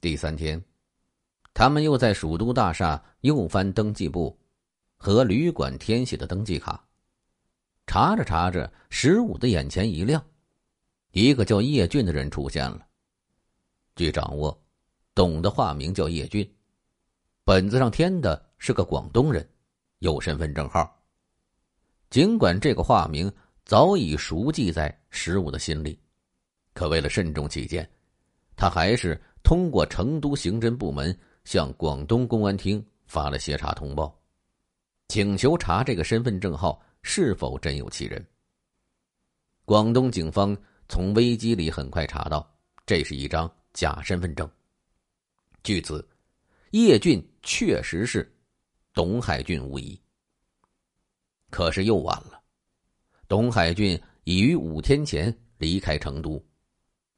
第三天，他们又在蜀都大厦又翻登记簿和旅馆填写的登记卡，查着查着，十五的眼前一亮，一个叫叶俊的人出现了。据掌握，董的化名叫叶俊，本子上填的是个广东人，有身份证号。尽管这个化名早已熟记在十五的心里，可为了慎重起见，他还是。通过成都刑侦部门向广东公安厅发了协查通报，请求查这个身份证号是否真有其人。广东警方从危机里很快查到，这是一张假身份证。据此，叶俊确实是董海俊无疑。可是又晚了，董海俊已于五天前离开成都，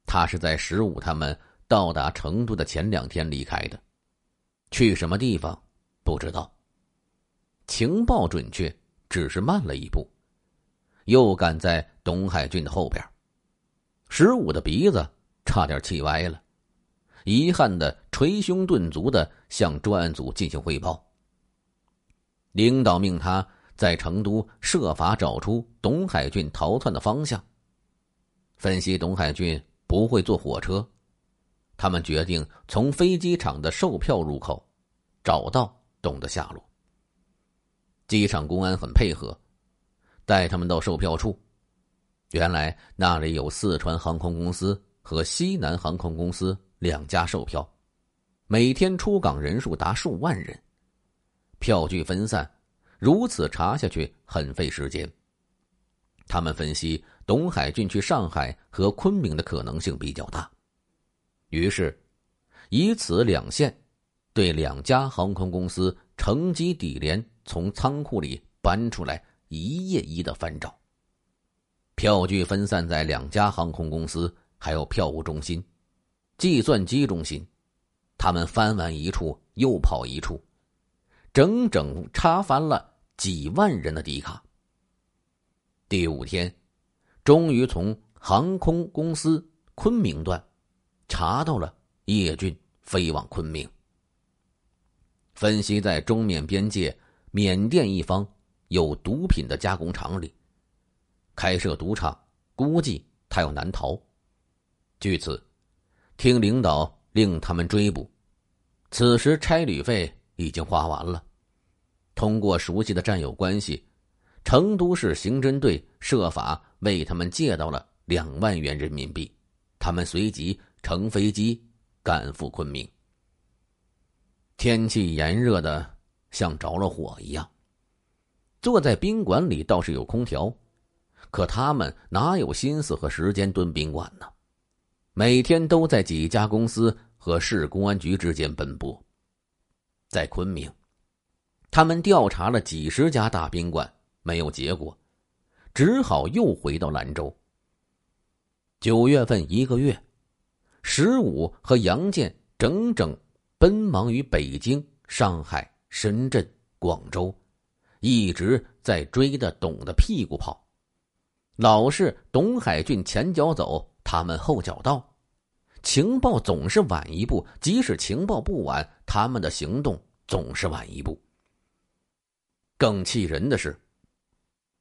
他是在十五他们。到达成都的前两天离开的，去什么地方不知道。情报准确，只是慢了一步，又赶在董海俊的后边。十五的鼻子差点气歪了，遗憾的捶胸顿足的向专案组进行汇报。领导命他在成都设法找出董海俊逃窜的方向。分析董海俊不会坐火车。他们决定从飞机场的售票入口找到董的下落。机场公安很配合，带他们到售票处。原来那里有四川航空公司和西南航空公司两家售票，每天出港人数达数万人，票据分散，如此查下去很费时间。他们分析，董海俊去上海和昆明的可能性比较大。于是，以此两线，对两家航空公司乘机底联从仓库里搬出来，一页一的翻找。票据分散在两家航空公司，还有票务中心、计算机中心。他们翻完一处又跑一处，整整查翻了几万人的底卡。第五天，终于从航空公司昆明段。查到了叶俊飞往昆明。分析在中缅边界缅甸一方有毒品的加工厂里开设赌场，估计他要难逃。据此，听领导令他们追捕。此时差旅费已经花完了。通过熟悉的战友关系，成都市刑侦队设法为他们借到了两万元人民币。他们随即。乘飞机赶赴昆明。天气炎热的像着了火一样。坐在宾馆里倒是有空调，可他们哪有心思和时间蹲宾馆呢？每天都在几家公司和市公安局之间奔波。在昆明，他们调查了几十家大宾馆，没有结果，只好又回到兰州。九月份一个月。十五和杨建整整奔忙于北京、上海、深圳、广州，一直在追的董的屁股跑，老是董海俊前脚走，他们后脚到，情报总是晚一步，即使情报不晚，他们的行动总是晚一步。更气人的是，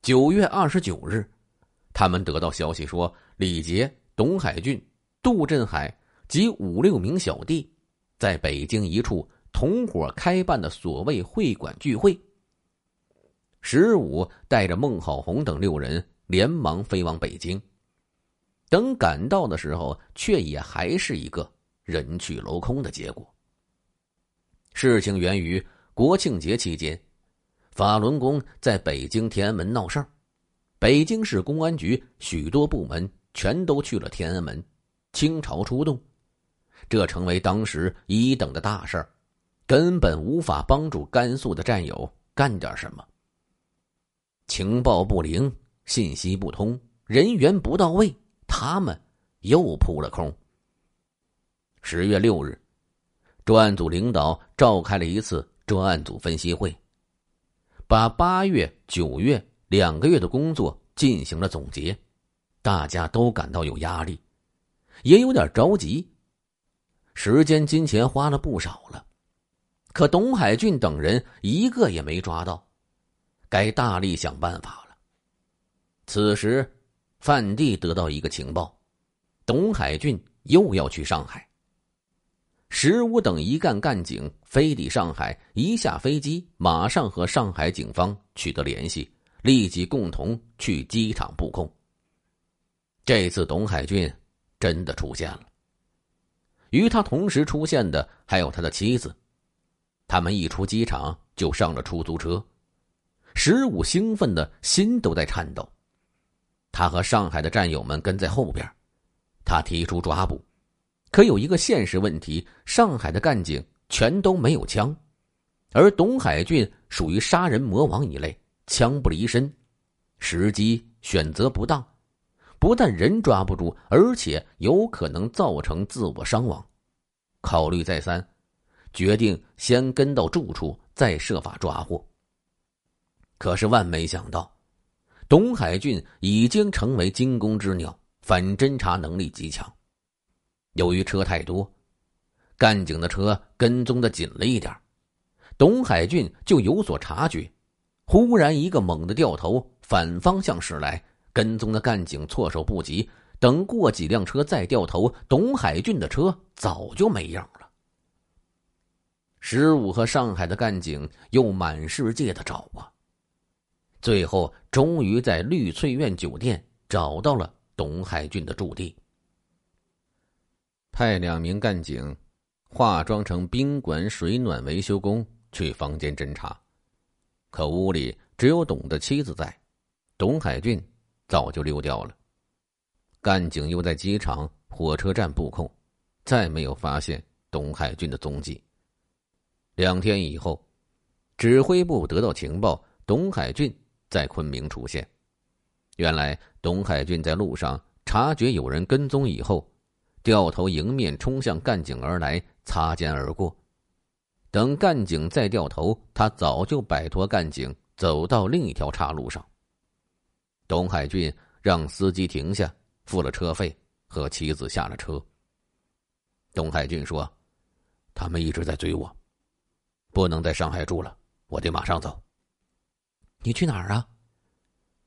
九月二十九日，他们得到消息说，李杰、董海俊。杜振海及五六名小弟，在北京一处同伙开办的所谓会馆聚会。十五带着孟浩红等六人连忙飞往北京，等赶到的时候，却也还是一个人去楼空的结果。事情源于国庆节期间，法轮功在北京天安门闹事儿，北京市公安局许多部门全都去了天安门。清朝出动，这成为当时一等的大事儿，根本无法帮助甘肃的战友干点什么。情报不灵，信息不通，人员不到位，他们又扑了空。十月六日，专案组领导召开了一次专案组分析会，把八月、九月两个月的工作进行了总结，大家都感到有压力。也有点着急。时间、金钱花了不少了，可董海俊等人一个也没抓到，该大力想办法了。此时，范帝得到一个情报，董海俊又要去上海。石武等一干干警飞抵上海，一下飞机，马上和上海警方取得联系，立即共同去机场布控。这次董海俊真的出现了，与他同时出现的还有他的妻子。他们一出机场就上了出租车，石武兴奋的心都在颤抖。他和上海的战友们跟在后边，他提出抓捕。可有一个现实问题：上海的干警全都没有枪，而董海俊属于杀人魔王一类，枪不离身，时机选择不当，不但人抓不住，而且有可能造成自我伤亡。考虑再三，决定先跟到住处，再设法抓获。可是万没想到，董海俊已经成为惊弓之鸟，反侦查能力极强。由于车太多，干警的车跟踪的紧了一点，董海俊就有所察觉。忽然一个猛的掉头，反方向驶来，跟踪的干警措手不及。等过几辆车再掉头，董海俊的车早就没影了。十五和上海的干警又满世界的找啊，最后终于在绿翠苑酒店找到了董海俊的驻地。派两名干警，化妆成宾馆水暖维修工去房间侦查，可屋里只有董的妻子在，董海俊早就溜掉了。干警又在机场、火车站布控，再没有发现董海俊的踪迹。两天以后，指挥部得到情报，董海俊在昆明出现。原来，董海俊在路上察觉有人跟踪以后。掉头迎面冲向干警而来，擦肩而过。等干警再掉头，他早就摆脱干警，走到另一条岔路上。董海俊让司机停下，付了车费，和妻子下了车。董海俊说：“他们一直在追我，不能在上海住了，我得马上走。”你去哪儿啊？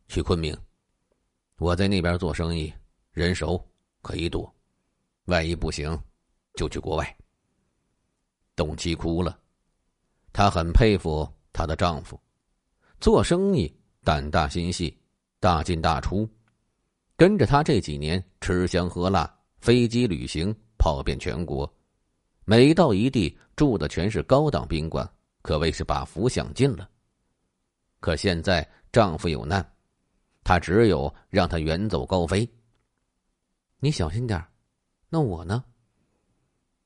去昆明。我在那边做生意，人熟，可以躲。万一不行，就去国外。董琪哭了，她很佩服她的丈夫，做生意胆大心细，大进大出。跟着他这几年吃香喝辣，飞机旅行跑遍全国，每到一地住的全是高档宾馆，可谓是把福享尽了。可现在丈夫有难，她只有让他远走高飞。你小心点那我呢？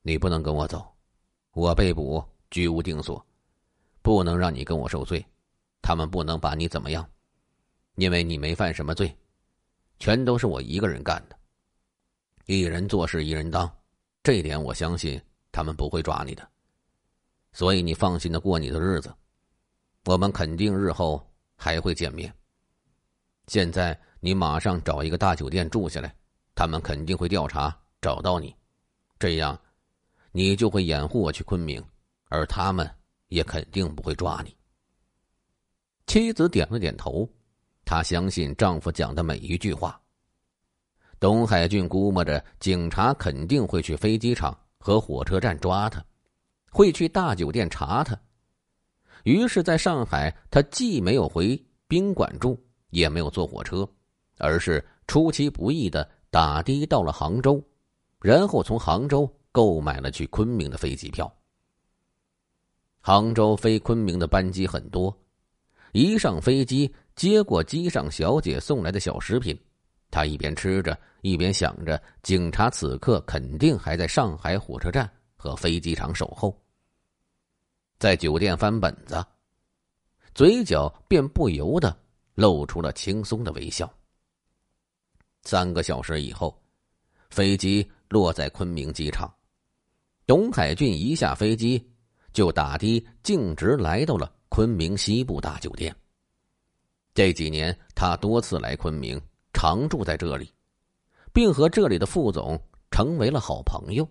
你不能跟我走，我被捕，居无定所，不能让你跟我受罪。他们不能把你怎么样，因为你没犯什么罪，全都是我一个人干的。一人做事一人当，这一点我相信他们不会抓你的。所以你放心的过你的日子，我们肯定日后还会见面。现在你马上找一个大酒店住下来，他们肯定会调查。找到你，这样，你就会掩护我去昆明，而他们也肯定不会抓你。妻子点了点头，她相信丈夫讲的每一句话。董海俊估摸着警察肯定会去飞机场和火车站抓他，会去大酒店查他，于是，在上海，他既没有回宾馆住，也没有坐火车，而是出其不意的打的到了杭州。然后从杭州购买了去昆明的飞机票。杭州飞昆明的班机很多，一上飞机，接过机上小姐送来的小食品，他一边吃着，一边想着警察此刻肯定还在上海火车站和飞机场守候。在酒店翻本子，嘴角便不由得露出了轻松的微笑。三个小时以后，飞机。落在昆明机场，董海俊一下飞机就打的径直来到了昆明西部大酒店。这几年他多次来昆明，常住在这里，并和这里的副总成为了好朋友。